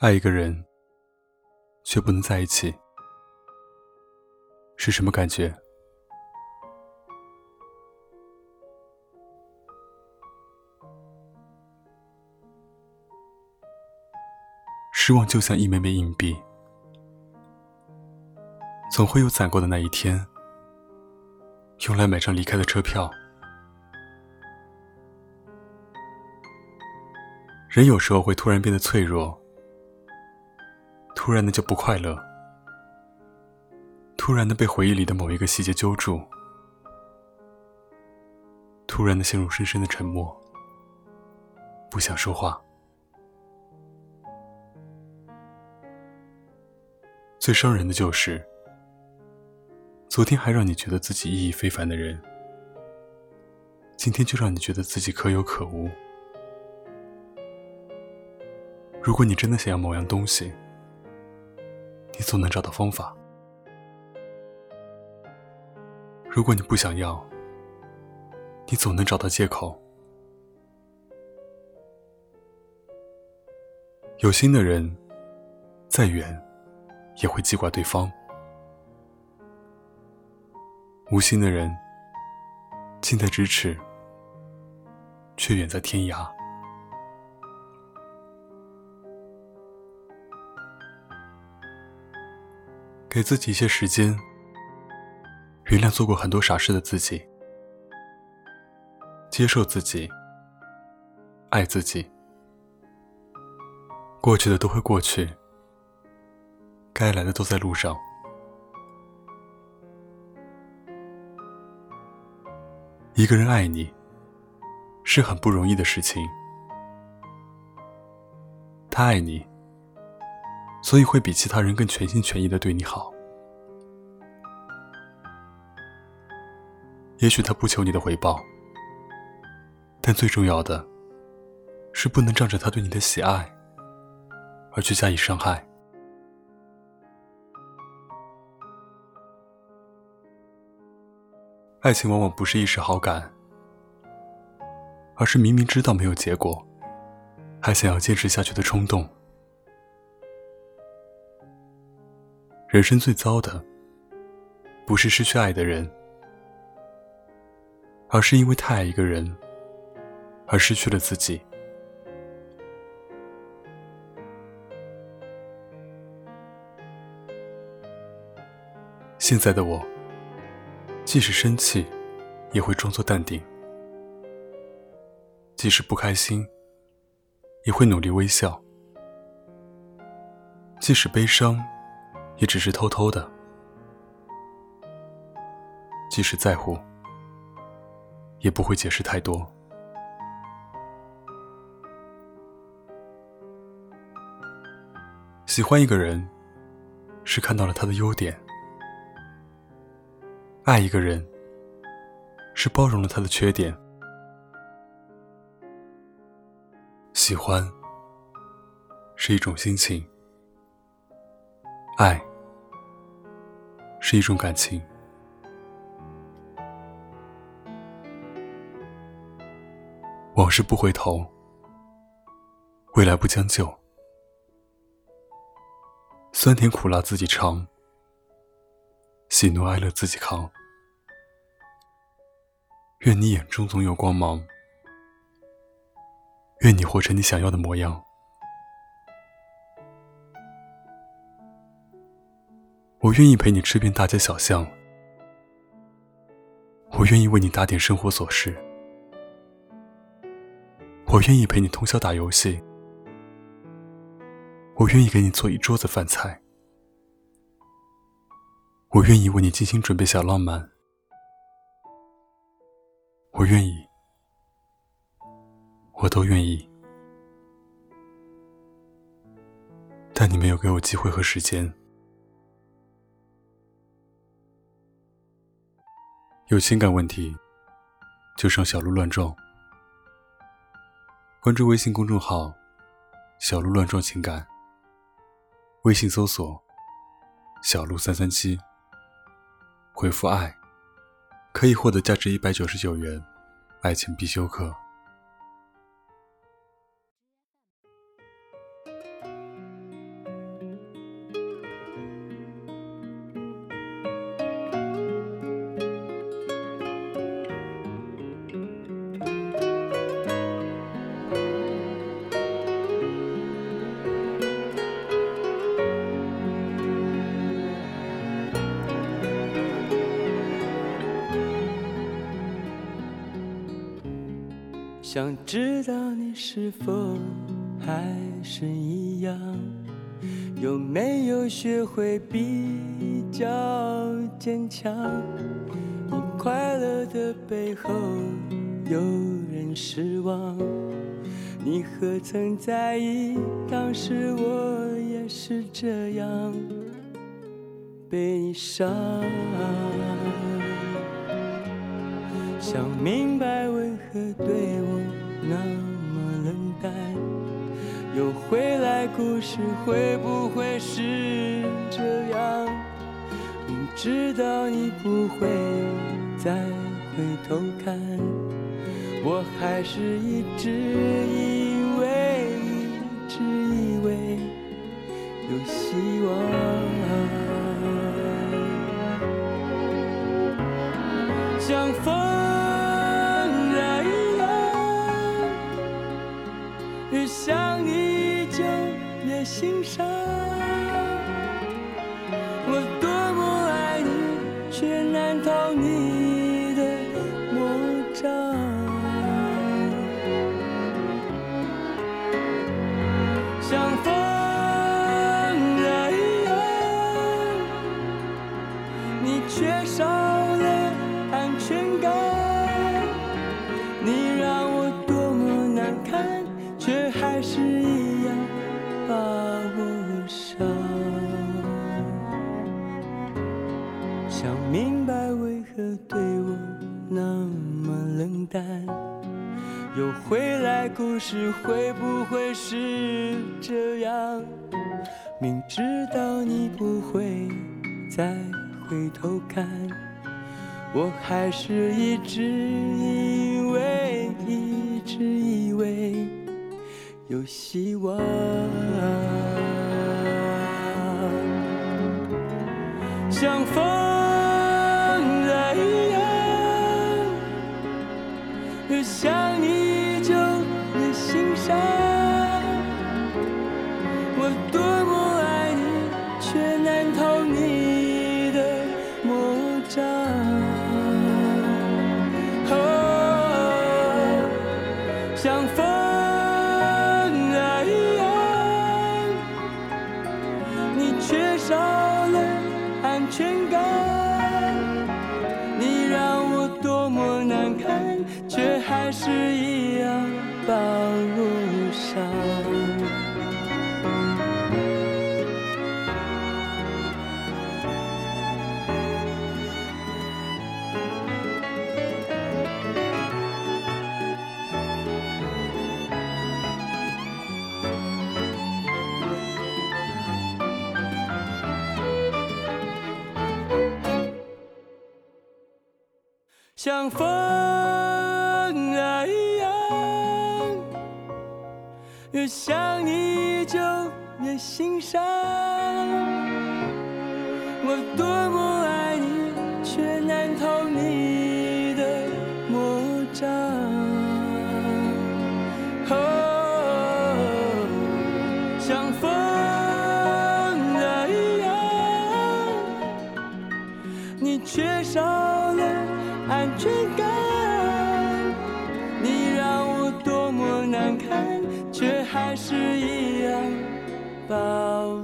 爱一个人，却不能在一起，是什么感觉？失望就像一枚枚硬币，总会有攒够的那一天，用来买张离开的车票。人有时候会突然变得脆弱，突然的就不快乐，突然的被回忆里的某一个细节揪住，突然的陷入深深的沉默，不想说话。最伤人的就是，昨天还让你觉得自己意义非凡的人，今天就让你觉得自己可有可无。如果你真的想要某样东西，你总能找到方法；如果你不想要，你总能找到借口。有心的人，再远也会记挂对方；无心的人，近在咫尺，却远在天涯。给自己一些时间，原谅做过很多傻事的自己，接受自己，爱自己。过去的都会过去，该来的都在路上。一个人爱你，是很不容易的事情。他爱你。所以会比其他人更全心全意的对你好。也许他不求你的回报，但最重要的是不能仗着他对你的喜爱而去加以伤害。爱情往往不是一时好感，而是明明知道没有结果，还想要坚持下去的冲动。人生最糟的，不是失去爱的人，而是因为太爱一个人，而失去了自己。现在的我，即使生气，也会装作淡定；即使不开心，也会努力微笑；即使悲伤。也只是偷偷的，即使在乎，也不会解释太多。喜欢一个人，是看到了他的优点；爱一个人，是包容了他的缺点。喜欢，是一种心情。爱是一种感情，往事不回头，未来不将就，酸甜苦辣自己尝，喜怒哀乐自己扛。愿你眼中总有光芒，愿你活成你想要的模样。我愿意陪你吃遍大街小巷，我愿意为你打点生活琐事，我愿意陪你通宵打游戏，我愿意给你做一桌子饭菜，我愿意为你精心准备小浪漫，我愿意，我都愿意，但你没有给我机会和时间。有情感问题，就上小鹿乱撞。关注微信公众号“小鹿乱撞情感”，微信搜索“小鹿三三七”，回复“爱”，可以获得价值一百九十九元爱情必修课。想知道你是否还是一样，有没有学会比较坚强？你快乐的背后有人失望，你何曾在意？当时我也是这样悲伤。想明白为何对我那么冷淡，又回来故事会不会是这样？明知道你不会再回头看，我还是一直以为，一直以为有希望，像风。心伤，我多么爱你，却难逃你的魔掌。像风儿一样，你缺少了安全感，你让我多么难堪。却还是故事会不会是这样？明知道你不会再回头看，我还是一直以为，一直以为。有希望，像风像风啊一样，越想你就越心伤。我多么爱你，却难逃你的魔掌。哦像风啊一样，你缺少。安全感，你让我多么难堪，却还是一样抱。